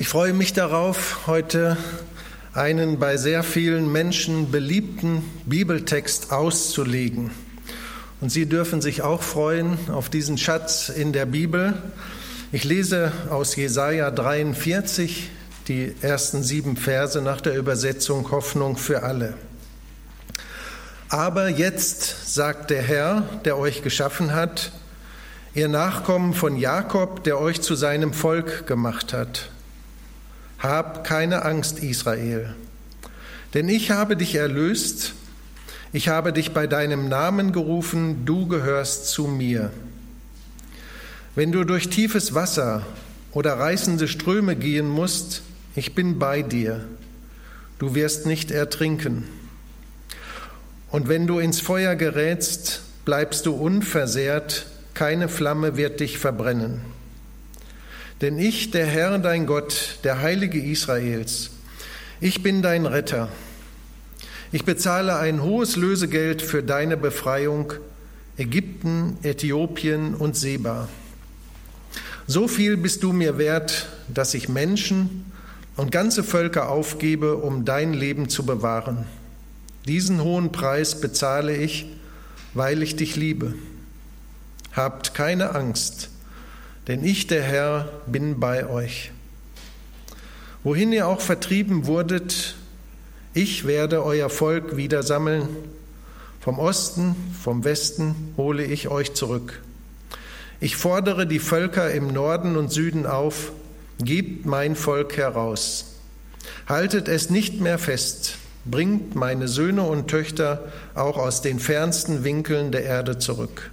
Ich freue mich darauf, heute einen bei sehr vielen Menschen beliebten Bibeltext auszulegen. Und Sie dürfen sich auch freuen auf diesen Schatz in der Bibel. Ich lese aus Jesaja 43 die ersten sieben Verse nach der Übersetzung Hoffnung für alle. Aber jetzt sagt der Herr, der euch geschaffen hat, ihr Nachkommen von Jakob, der euch zu seinem Volk gemacht hat. Hab keine Angst, Israel, denn ich habe dich erlöst, ich habe dich bei deinem Namen gerufen, du gehörst zu mir. Wenn du durch tiefes Wasser oder reißende Ströme gehen musst, ich bin bei dir, du wirst nicht ertrinken. Und wenn du ins Feuer gerätst, bleibst du unversehrt, keine Flamme wird dich verbrennen. Denn ich, der Herr, dein Gott, der Heilige Israels, ich bin dein Retter. Ich bezahle ein hohes Lösegeld für deine Befreiung, Ägypten, Äthiopien und Seba. So viel bist du mir wert, dass ich Menschen und ganze Völker aufgebe, um dein Leben zu bewahren. Diesen hohen Preis bezahle ich, weil ich dich liebe. Habt keine Angst denn ich, der Herr, bin bei euch. Wohin ihr auch vertrieben wurdet, ich werde euer Volk wieder sammeln. Vom Osten, vom Westen hole ich euch zurück. Ich fordere die Völker im Norden und Süden auf, gebt mein Volk heraus. Haltet es nicht mehr fest, bringt meine Söhne und Töchter auch aus den fernsten Winkeln der Erde zurück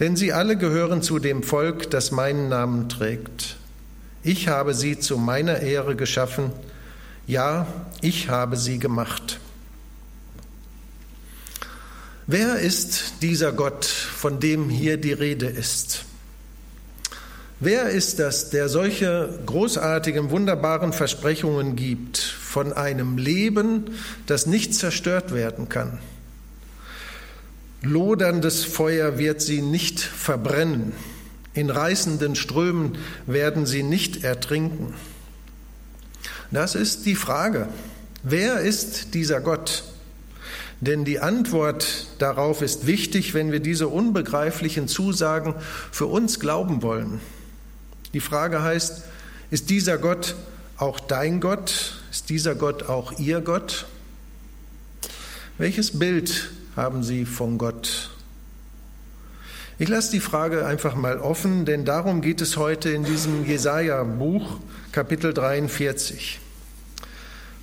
denn sie alle gehören zu dem Volk, das meinen Namen trägt. Ich habe sie zu meiner Ehre geschaffen, ja, ich habe sie gemacht. Wer ist dieser Gott, von dem hier die Rede ist? Wer ist das, der solche großartigen, wunderbaren Versprechungen gibt von einem Leben, das nicht zerstört werden kann? Loderndes Feuer wird sie nicht verbrennen, in reißenden Strömen werden sie nicht ertrinken. Das ist die Frage. Wer ist dieser Gott? Denn die Antwort darauf ist wichtig, wenn wir diese unbegreiflichen Zusagen für uns glauben wollen. Die Frage heißt, ist dieser Gott auch dein Gott? Ist dieser Gott auch ihr Gott? Welches Bild haben sie von Gott? Ich lasse die Frage einfach mal offen, denn darum geht es heute in diesem Jesaja-Buch, Kapitel 43.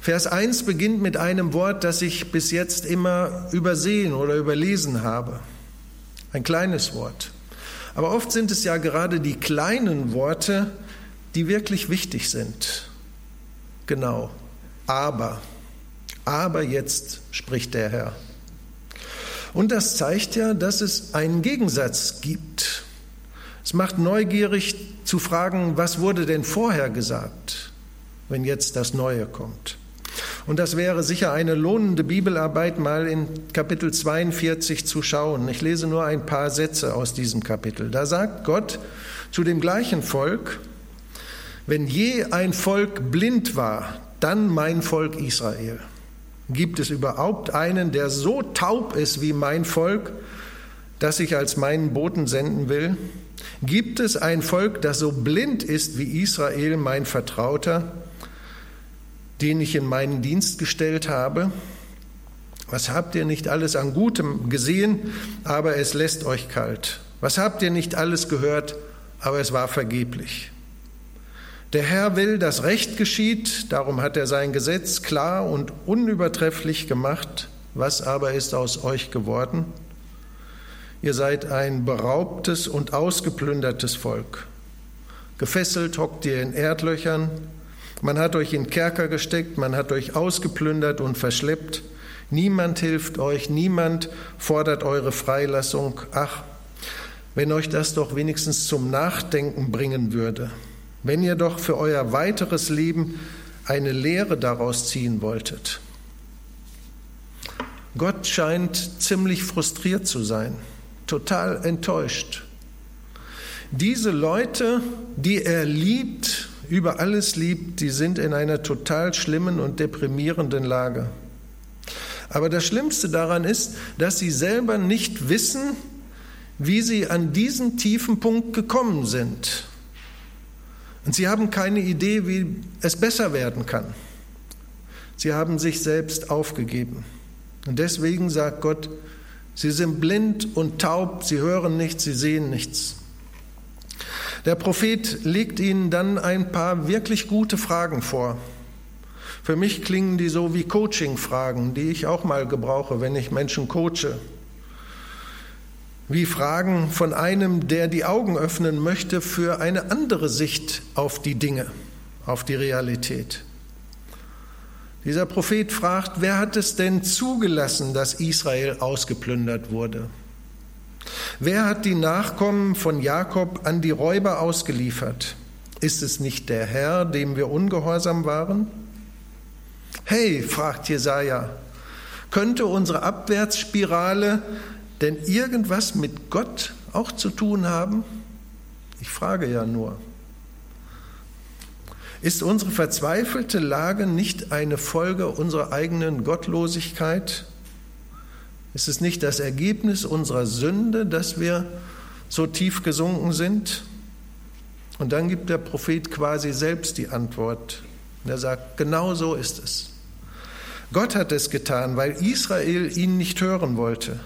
Vers 1 beginnt mit einem Wort, das ich bis jetzt immer übersehen oder überlesen habe. Ein kleines Wort. Aber oft sind es ja gerade die kleinen Worte, die wirklich wichtig sind. Genau. Aber. Aber jetzt spricht der Herr. Und das zeigt ja, dass es einen Gegensatz gibt. Es macht neugierig zu fragen, was wurde denn vorher gesagt, wenn jetzt das Neue kommt. Und das wäre sicher eine lohnende Bibelarbeit, mal in Kapitel 42 zu schauen. Ich lese nur ein paar Sätze aus diesem Kapitel. Da sagt Gott zu dem gleichen Volk, wenn je ein Volk blind war, dann mein Volk Israel. Gibt es überhaupt einen, der so taub ist wie mein Volk, das ich als meinen Boten senden will? Gibt es ein Volk, das so blind ist wie Israel, mein Vertrauter, den ich in meinen Dienst gestellt habe? Was habt ihr nicht alles an Gutem gesehen, aber es lässt euch kalt? Was habt ihr nicht alles gehört, aber es war vergeblich? Der Herr will, dass Recht geschieht, darum hat er sein Gesetz klar und unübertrefflich gemacht. Was aber ist aus euch geworden? Ihr seid ein beraubtes und ausgeplündertes Volk. Gefesselt hockt ihr in Erdlöchern, man hat euch in Kerker gesteckt, man hat euch ausgeplündert und verschleppt. Niemand hilft euch, niemand fordert eure Freilassung. Ach, wenn euch das doch wenigstens zum Nachdenken bringen würde wenn ihr doch für euer weiteres Leben eine Lehre daraus ziehen wolltet. Gott scheint ziemlich frustriert zu sein, total enttäuscht. Diese Leute, die er liebt, über alles liebt, die sind in einer total schlimmen und deprimierenden Lage. Aber das Schlimmste daran ist, dass sie selber nicht wissen, wie sie an diesen tiefen Punkt gekommen sind. Und sie haben keine Idee, wie es besser werden kann. Sie haben sich selbst aufgegeben. Und deswegen sagt Gott, sie sind blind und taub, sie hören nichts, sie sehen nichts. Der Prophet legt ihnen dann ein paar wirklich gute Fragen vor. Für mich klingen die so wie Coaching-Fragen, die ich auch mal gebrauche, wenn ich Menschen coache. Wie Fragen von einem, der die Augen öffnen möchte für eine andere Sicht auf die Dinge, auf die Realität. Dieser Prophet fragt, wer hat es denn zugelassen, dass Israel ausgeplündert wurde? Wer hat die Nachkommen von Jakob an die Räuber ausgeliefert? Ist es nicht der Herr, dem wir ungehorsam waren? Hey, fragt Jesaja, könnte unsere Abwärtsspirale denn irgendwas mit Gott auch zu tun haben? Ich frage ja nur. Ist unsere verzweifelte Lage nicht eine Folge unserer eigenen Gottlosigkeit? Ist es nicht das Ergebnis unserer Sünde, dass wir so tief gesunken sind? Und dann gibt der Prophet quasi selbst die Antwort. er sagt, genau so ist es. Gott hat es getan, weil Israel ihn nicht hören wollte,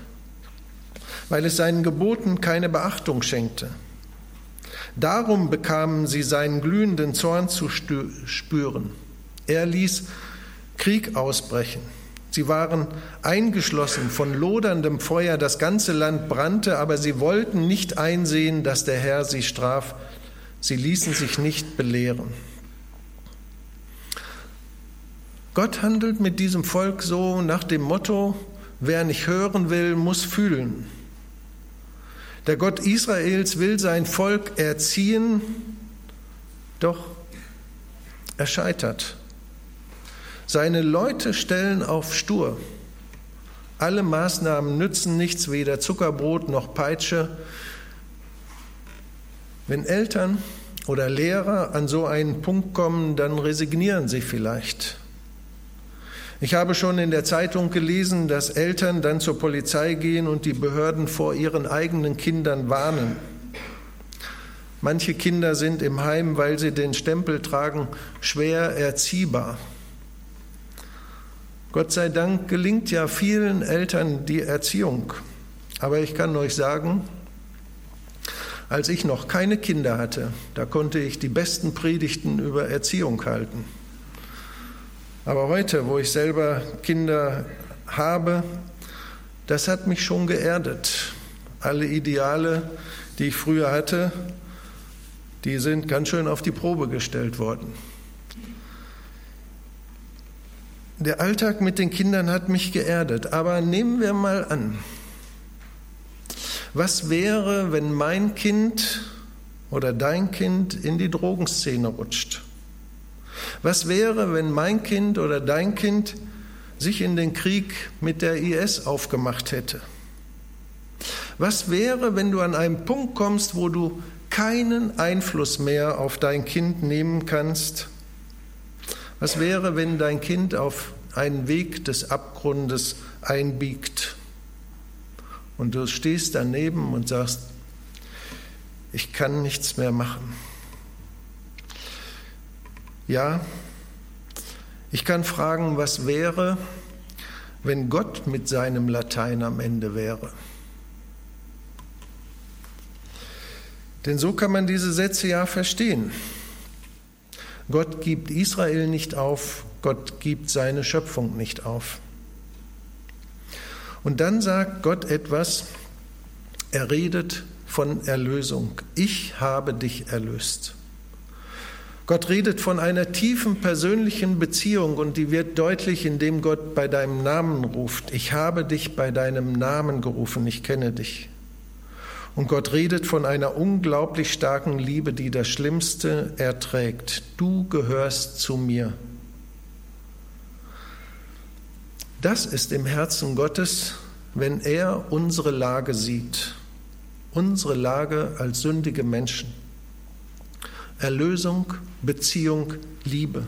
weil es seinen Geboten keine Beachtung schenkte. Darum bekamen sie seinen glühenden Zorn zu spüren. Er ließ Krieg ausbrechen. Sie waren eingeschlossen von loderndem Feuer, das ganze Land brannte, aber sie wollten nicht einsehen, dass der Herr sie straf. Sie ließen sich nicht belehren. Gott handelt mit diesem Volk so nach dem Motto, wer nicht hören will, muss fühlen. Der Gott Israels will sein Volk erziehen, doch er scheitert. Seine Leute stellen auf stur. Alle Maßnahmen nützen nichts, weder Zuckerbrot noch Peitsche. Wenn Eltern oder Lehrer an so einen Punkt kommen, dann resignieren sie vielleicht. Ich habe schon in der Zeitung gelesen, dass Eltern dann zur Polizei gehen und die Behörden vor ihren eigenen Kindern warnen. Manche Kinder sind im Heim, weil sie den Stempel tragen, schwer erziehbar. Gott sei Dank gelingt ja vielen Eltern die Erziehung. Aber ich kann euch sagen, als ich noch keine Kinder hatte, da konnte ich die besten Predigten über Erziehung halten. Aber heute, wo ich selber Kinder habe, das hat mich schon geerdet. Alle Ideale, die ich früher hatte, die sind ganz schön auf die Probe gestellt worden. Der Alltag mit den Kindern hat mich geerdet, aber nehmen wir mal an, was wäre, wenn mein Kind oder dein Kind in die Drogenszene rutscht? Was wäre, wenn mein Kind oder dein Kind sich in den Krieg mit der IS aufgemacht hätte? Was wäre, wenn du an einen Punkt kommst, wo du keinen Einfluss mehr auf dein Kind nehmen kannst? Was wäre, wenn dein Kind auf einen Weg des Abgrundes einbiegt und du stehst daneben und sagst, ich kann nichts mehr machen? Ja, ich kann fragen, was wäre, wenn Gott mit seinem Latein am Ende wäre? Denn so kann man diese Sätze ja verstehen. Gott gibt Israel nicht auf, Gott gibt seine Schöpfung nicht auf. Und dann sagt Gott etwas, er redet von Erlösung. Ich habe dich erlöst. Gott redet von einer tiefen persönlichen Beziehung und die wird deutlich, indem Gott bei deinem Namen ruft. Ich habe dich bei deinem Namen gerufen, ich kenne dich. Und Gott redet von einer unglaublich starken Liebe, die das Schlimmste erträgt. Du gehörst zu mir. Das ist im Herzen Gottes, wenn er unsere Lage sieht, unsere Lage als sündige Menschen. Erlösung, Beziehung, Liebe.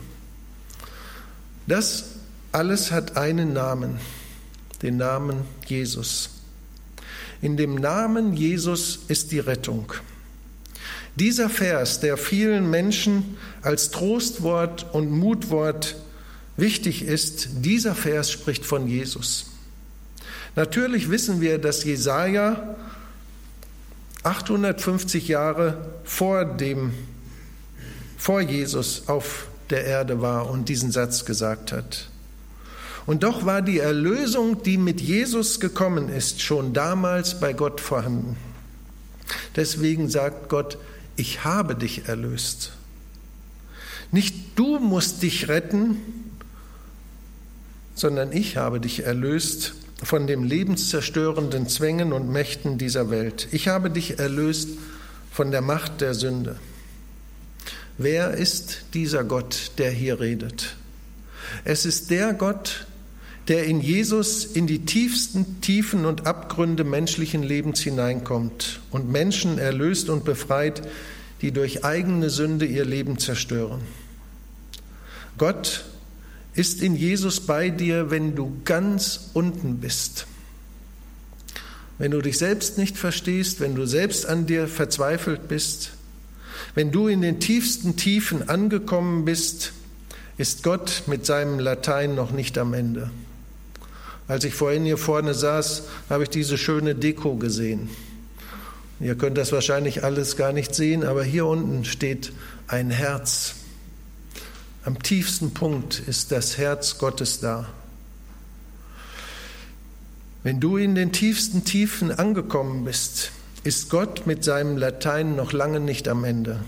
Das alles hat einen Namen, den Namen Jesus. In dem Namen Jesus ist die Rettung. Dieser Vers, der vielen Menschen als Trostwort und Mutwort wichtig ist, dieser Vers spricht von Jesus. Natürlich wissen wir, dass Jesaja 850 Jahre vor dem, vor Jesus auf der Erde war und diesen Satz gesagt hat. Und doch war die Erlösung, die mit Jesus gekommen ist, schon damals bei Gott vorhanden. Deswegen sagt Gott, ich habe dich erlöst. Nicht du musst dich retten, sondern ich habe dich erlöst von den lebenszerstörenden Zwängen und Mächten dieser Welt. Ich habe dich erlöst von der Macht der Sünde. Wer ist dieser Gott, der hier redet? Es ist der Gott, der in Jesus in die tiefsten Tiefen und Abgründe menschlichen Lebens hineinkommt und Menschen erlöst und befreit, die durch eigene Sünde ihr Leben zerstören. Gott ist in Jesus bei dir, wenn du ganz unten bist. Wenn du dich selbst nicht verstehst, wenn du selbst an dir verzweifelt bist, wenn du in den tiefsten Tiefen angekommen bist, ist Gott mit seinem Latein noch nicht am Ende. Als ich vorhin hier vorne saß, habe ich diese schöne Deko gesehen. Ihr könnt das wahrscheinlich alles gar nicht sehen, aber hier unten steht ein Herz. Am tiefsten Punkt ist das Herz Gottes da. Wenn du in den tiefsten Tiefen angekommen bist, ist Gott mit seinem Latein noch lange nicht am Ende.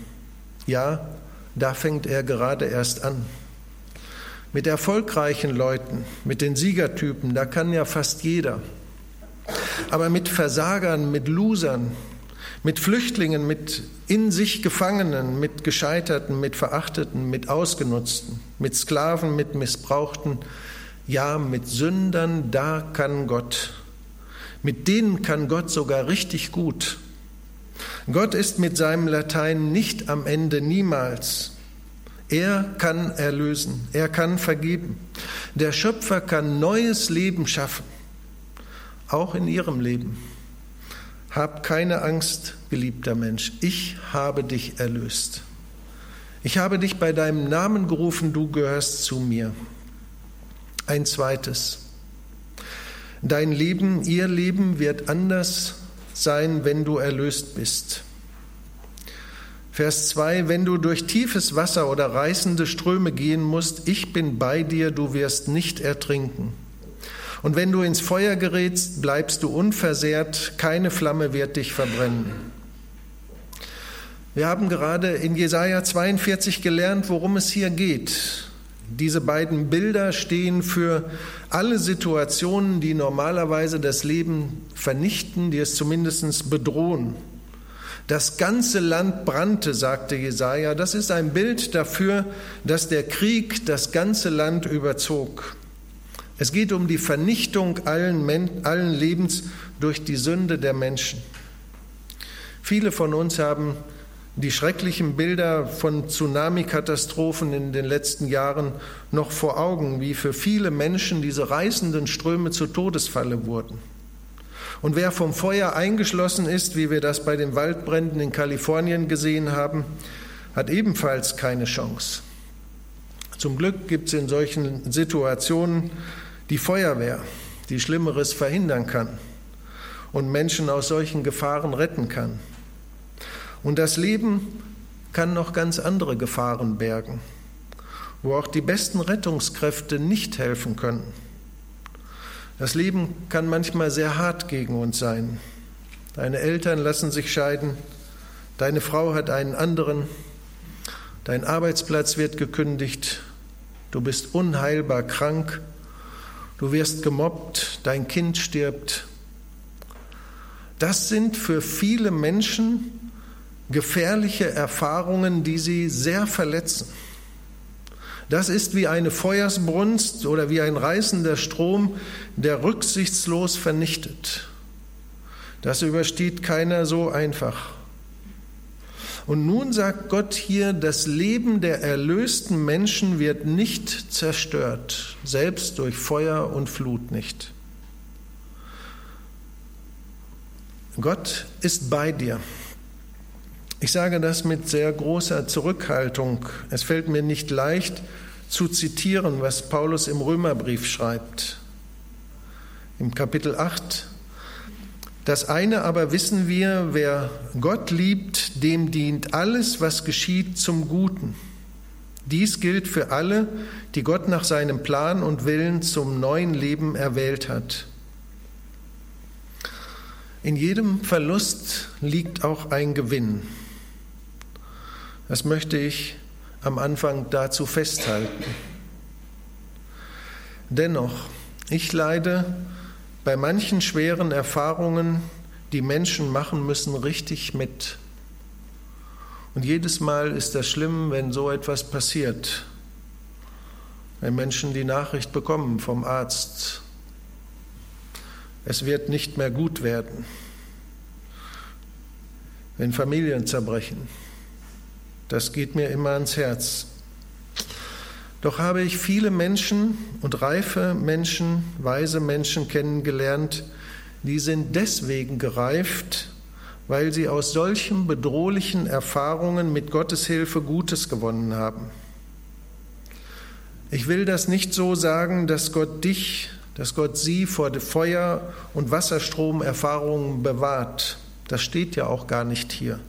Ja, da fängt er gerade erst an. Mit erfolgreichen Leuten, mit den Siegertypen, da kann ja fast jeder. Aber mit Versagern, mit Losern, mit Flüchtlingen, mit in sich Gefangenen, mit Gescheiterten, mit Verachteten, mit Ausgenutzten, mit Sklaven, mit Missbrauchten, ja, mit Sündern, da kann Gott. Mit denen kann Gott sogar richtig gut. Gott ist mit seinem Latein nicht am Ende niemals. Er kann erlösen, er kann vergeben. Der Schöpfer kann neues Leben schaffen, auch in ihrem Leben. Hab keine Angst, geliebter Mensch, ich habe dich erlöst. Ich habe dich bei deinem Namen gerufen, du gehörst zu mir. Ein zweites. Dein Leben, ihr Leben wird anders sein, wenn du erlöst bist. Vers 2, wenn du durch tiefes Wasser oder reißende Ströme gehen musst, ich bin bei dir, du wirst nicht ertrinken. Und wenn du ins Feuer gerätst, bleibst du unversehrt, keine Flamme wird dich verbrennen. Wir haben gerade in Jesaja 42 gelernt, worum es hier geht. Diese beiden Bilder stehen für alle Situationen, die normalerweise das Leben vernichten, die es zumindest bedrohen. Das ganze Land brannte, sagte Jesaja. Das ist ein Bild dafür, dass der Krieg das ganze Land überzog. Es geht um die Vernichtung allen, allen Lebens durch die Sünde der Menschen. Viele von uns haben die schrecklichen Bilder von Tsunami-Katastrophen in den letzten Jahren noch vor Augen, wie für viele Menschen diese reißenden Ströme zur Todesfalle wurden. Und wer vom Feuer eingeschlossen ist, wie wir das bei den Waldbränden in Kalifornien gesehen haben, hat ebenfalls keine Chance. Zum Glück gibt es in solchen Situationen die Feuerwehr, die Schlimmeres verhindern kann und Menschen aus solchen Gefahren retten kann. Und das Leben kann noch ganz andere Gefahren bergen, wo auch die besten Rettungskräfte nicht helfen können. Das Leben kann manchmal sehr hart gegen uns sein. Deine Eltern lassen sich scheiden, deine Frau hat einen anderen, dein Arbeitsplatz wird gekündigt, du bist unheilbar krank du wirst gemobbt, dein Kind stirbt. Das sind für viele Menschen gefährliche Erfahrungen, die sie sehr verletzen. Das ist wie eine Feuersbrunst oder wie ein reißender Strom, der rücksichtslos vernichtet. Das übersteht keiner so einfach. Und nun sagt Gott hier, das Leben der erlösten Menschen wird nicht zerstört, selbst durch Feuer und Flut nicht. Gott ist bei dir. Ich sage das mit sehr großer Zurückhaltung. Es fällt mir nicht leicht zu zitieren, was Paulus im Römerbrief schreibt. Im Kapitel 8 das eine aber wissen wir, wer Gott liebt, dem dient alles, was geschieht, zum Guten. Dies gilt für alle, die Gott nach seinem Plan und Willen zum neuen Leben erwählt hat. In jedem Verlust liegt auch ein Gewinn. Das möchte ich am Anfang dazu festhalten. Dennoch, ich leide bei manchen schweren Erfahrungen, die Menschen machen müssen, richtig mit. Und jedes Mal ist das schlimm, wenn so etwas passiert. Wenn Menschen die Nachricht bekommen vom Arzt, es wird nicht mehr gut werden. Wenn Familien zerbrechen, das geht mir immer ans Herz. Doch habe ich viele Menschen und reife Menschen, weise Menschen kennengelernt, die sind deswegen gereift, weil sie aus solchen bedrohlichen Erfahrungen mit Gottes Hilfe Gutes gewonnen haben. Ich will das nicht so sagen, dass Gott dich, dass Gott sie vor Feuer- und Wasserstromerfahrungen bewahrt. Das steht ja auch gar nicht hier.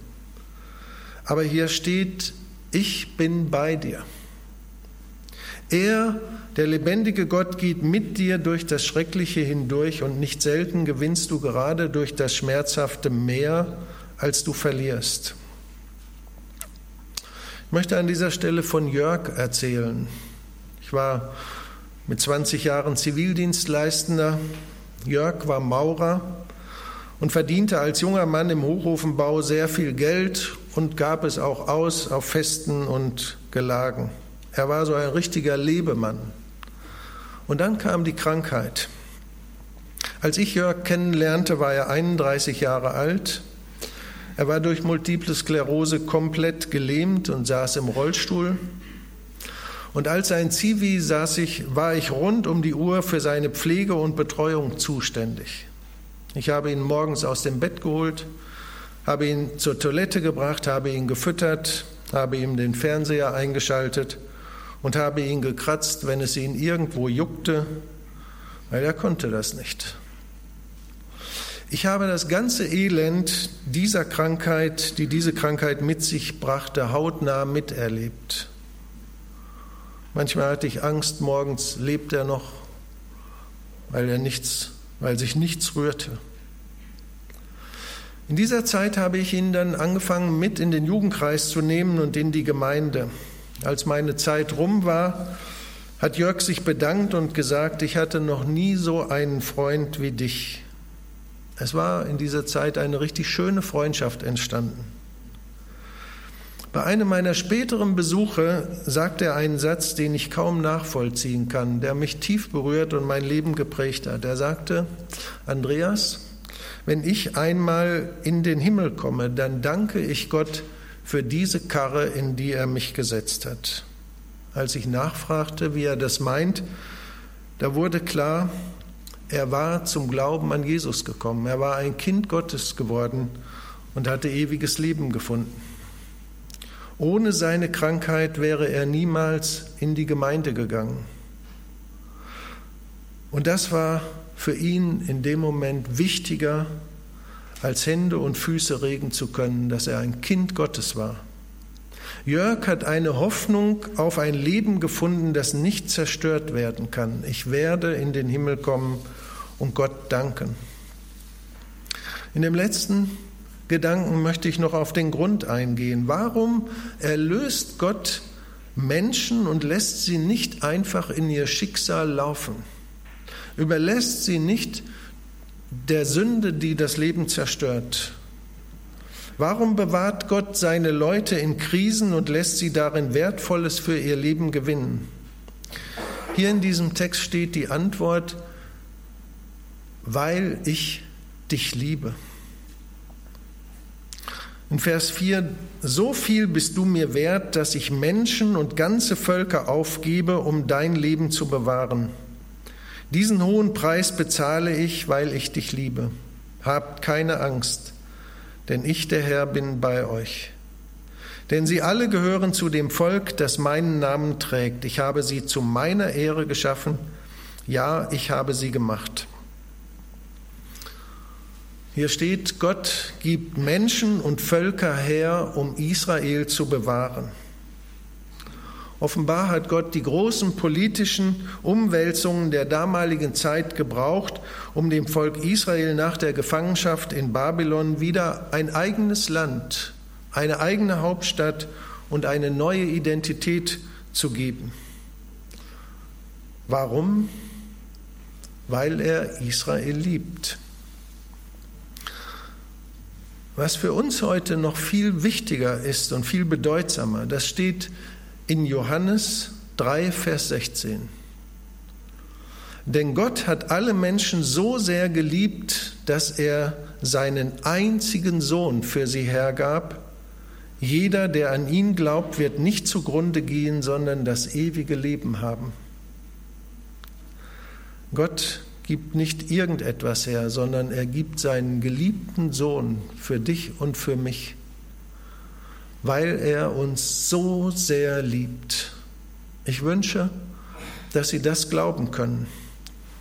Aber hier steht, ich bin bei dir. Er, der lebendige Gott, geht mit dir durch das Schreckliche hindurch und nicht selten gewinnst du gerade durch das Schmerzhafte mehr, als du verlierst. Ich möchte an dieser Stelle von Jörg erzählen. Ich war mit 20 Jahren Zivildienstleistender. Jörg war Maurer und verdiente als junger Mann im Hochofenbau sehr viel Geld und gab es auch aus auf Festen und Gelagen. Er war so ein richtiger Lebemann. Und dann kam die Krankheit. Als ich Jörg kennenlernte, war er 31 Jahre alt. Er war durch multiple Sklerose komplett gelähmt und saß im Rollstuhl. Und als sein Zivi saß ich, war ich rund um die Uhr für seine Pflege und Betreuung zuständig. Ich habe ihn morgens aus dem Bett geholt, habe ihn zur Toilette gebracht, habe ihn gefüttert, habe ihm den Fernseher eingeschaltet und habe ihn gekratzt, wenn es ihn irgendwo juckte, weil er konnte das nicht. Ich habe das ganze Elend dieser Krankheit, die diese Krankheit mit sich brachte, hautnah miterlebt. Manchmal hatte ich Angst, morgens lebt er noch, weil er nichts, weil sich nichts rührte. In dieser Zeit habe ich ihn dann angefangen, mit in den Jugendkreis zu nehmen und in die Gemeinde. Als meine Zeit rum war, hat Jörg sich bedankt und gesagt, ich hatte noch nie so einen Freund wie dich. Es war in dieser Zeit eine richtig schöne Freundschaft entstanden. Bei einem meiner späteren Besuche sagte er einen Satz, den ich kaum nachvollziehen kann, der mich tief berührt und mein Leben geprägt hat. Er sagte, Andreas, wenn ich einmal in den Himmel komme, dann danke ich Gott, für diese Karre, in die er mich gesetzt hat. Als ich nachfragte, wie er das meint, da wurde klar, er war zum Glauben an Jesus gekommen. Er war ein Kind Gottes geworden und hatte ewiges Leben gefunden. Ohne seine Krankheit wäre er niemals in die Gemeinde gegangen. Und das war für ihn in dem Moment wichtiger als Hände und Füße regen zu können, dass er ein Kind Gottes war. Jörg hat eine Hoffnung auf ein Leben gefunden, das nicht zerstört werden kann. Ich werde in den Himmel kommen und Gott danken. In dem letzten Gedanken möchte ich noch auf den Grund eingehen. Warum erlöst Gott Menschen und lässt sie nicht einfach in ihr Schicksal laufen? Überlässt sie nicht der Sünde, die das Leben zerstört. Warum bewahrt Gott seine Leute in Krisen und lässt sie darin Wertvolles für ihr Leben gewinnen? Hier in diesem Text steht die Antwort, weil ich dich liebe. In Vers 4, so viel bist du mir wert, dass ich Menschen und ganze Völker aufgebe, um dein Leben zu bewahren. Diesen hohen Preis bezahle ich, weil ich dich liebe. Habt keine Angst, denn ich, der Herr, bin bei euch. Denn sie alle gehören zu dem Volk, das meinen Namen trägt. Ich habe sie zu meiner Ehre geschaffen. Ja, ich habe sie gemacht. Hier steht, Gott gibt Menschen und Völker her, um Israel zu bewahren. Offenbar hat Gott die großen politischen Umwälzungen der damaligen Zeit gebraucht, um dem Volk Israel nach der Gefangenschaft in Babylon wieder ein eigenes Land, eine eigene Hauptstadt und eine neue Identität zu geben. Warum? Weil er Israel liebt. Was für uns heute noch viel wichtiger ist und viel bedeutsamer, das steht in Johannes 3, Vers 16. Denn Gott hat alle Menschen so sehr geliebt, dass er seinen einzigen Sohn für sie hergab. Jeder, der an ihn glaubt, wird nicht zugrunde gehen, sondern das ewige Leben haben. Gott gibt nicht irgendetwas her, sondern er gibt seinen geliebten Sohn für dich und für mich, weil er uns so sehr liebt. Ich wünsche, dass Sie das glauben können.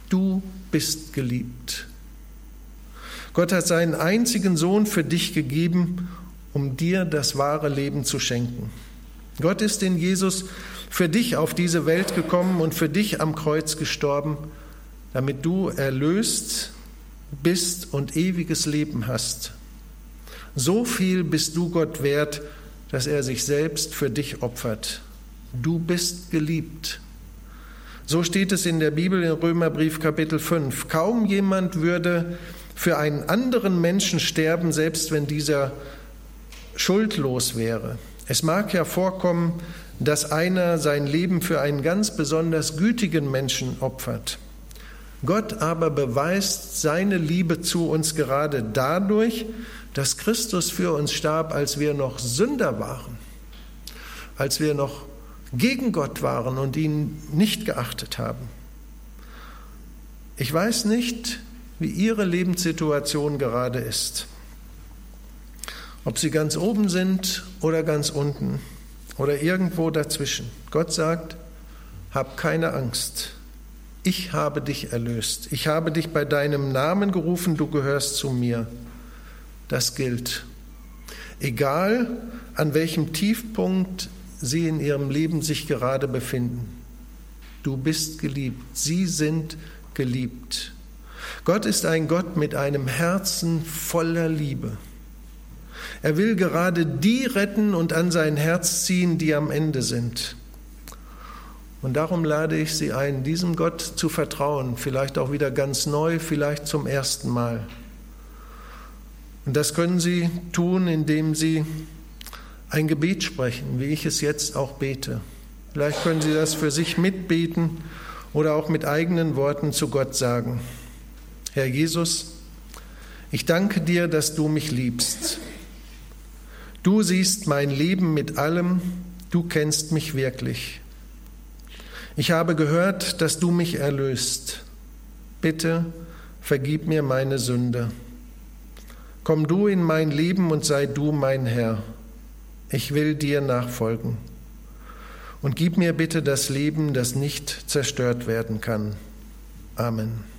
Du bist geliebt. Gott hat seinen einzigen Sohn für dich gegeben, um dir das wahre Leben zu schenken. Gott ist in Jesus für dich auf diese Welt gekommen und für dich am Kreuz gestorben, damit du erlöst bist und ewiges Leben hast. So viel bist du Gott wert, dass er sich selbst für dich opfert. Du bist geliebt. So steht es in der Bibel in Römerbrief Kapitel 5. Kaum jemand würde für einen anderen Menschen sterben, selbst wenn dieser schuldlos wäre. Es mag ja vorkommen, dass einer sein Leben für einen ganz besonders gütigen Menschen opfert. Gott aber beweist seine Liebe zu uns gerade dadurch, dass Christus für uns starb, als wir noch Sünder waren, als wir noch gegen Gott waren und ihn nicht geachtet haben. Ich weiß nicht, wie Ihre Lebenssituation gerade ist. Ob Sie ganz oben sind oder ganz unten oder irgendwo dazwischen. Gott sagt, hab keine Angst ich habe dich erlöst, ich habe dich bei deinem Namen gerufen, du gehörst zu mir. Das gilt. Egal, an welchem Tiefpunkt sie in ihrem Leben sich gerade befinden. Du bist geliebt, sie sind geliebt. Gott ist ein Gott mit einem Herzen voller Liebe. Er will gerade die retten und an sein Herz ziehen, die am Ende sind. Und darum lade ich Sie ein, diesem Gott zu vertrauen, vielleicht auch wieder ganz neu, vielleicht zum ersten Mal. Und das können Sie tun, indem Sie ein Gebet sprechen, wie ich es jetzt auch bete. Vielleicht können Sie das für sich mitbeten oder auch mit eigenen Worten zu Gott sagen. Herr Jesus, ich danke dir, dass du mich liebst. Du siehst mein Leben mit allem, du kennst mich wirklich. Ich habe gehört, dass du mich erlöst. Bitte vergib mir meine Sünde. Komm du in mein Leben und sei du mein Herr. Ich will dir nachfolgen. Und gib mir bitte das Leben, das nicht zerstört werden kann. Amen.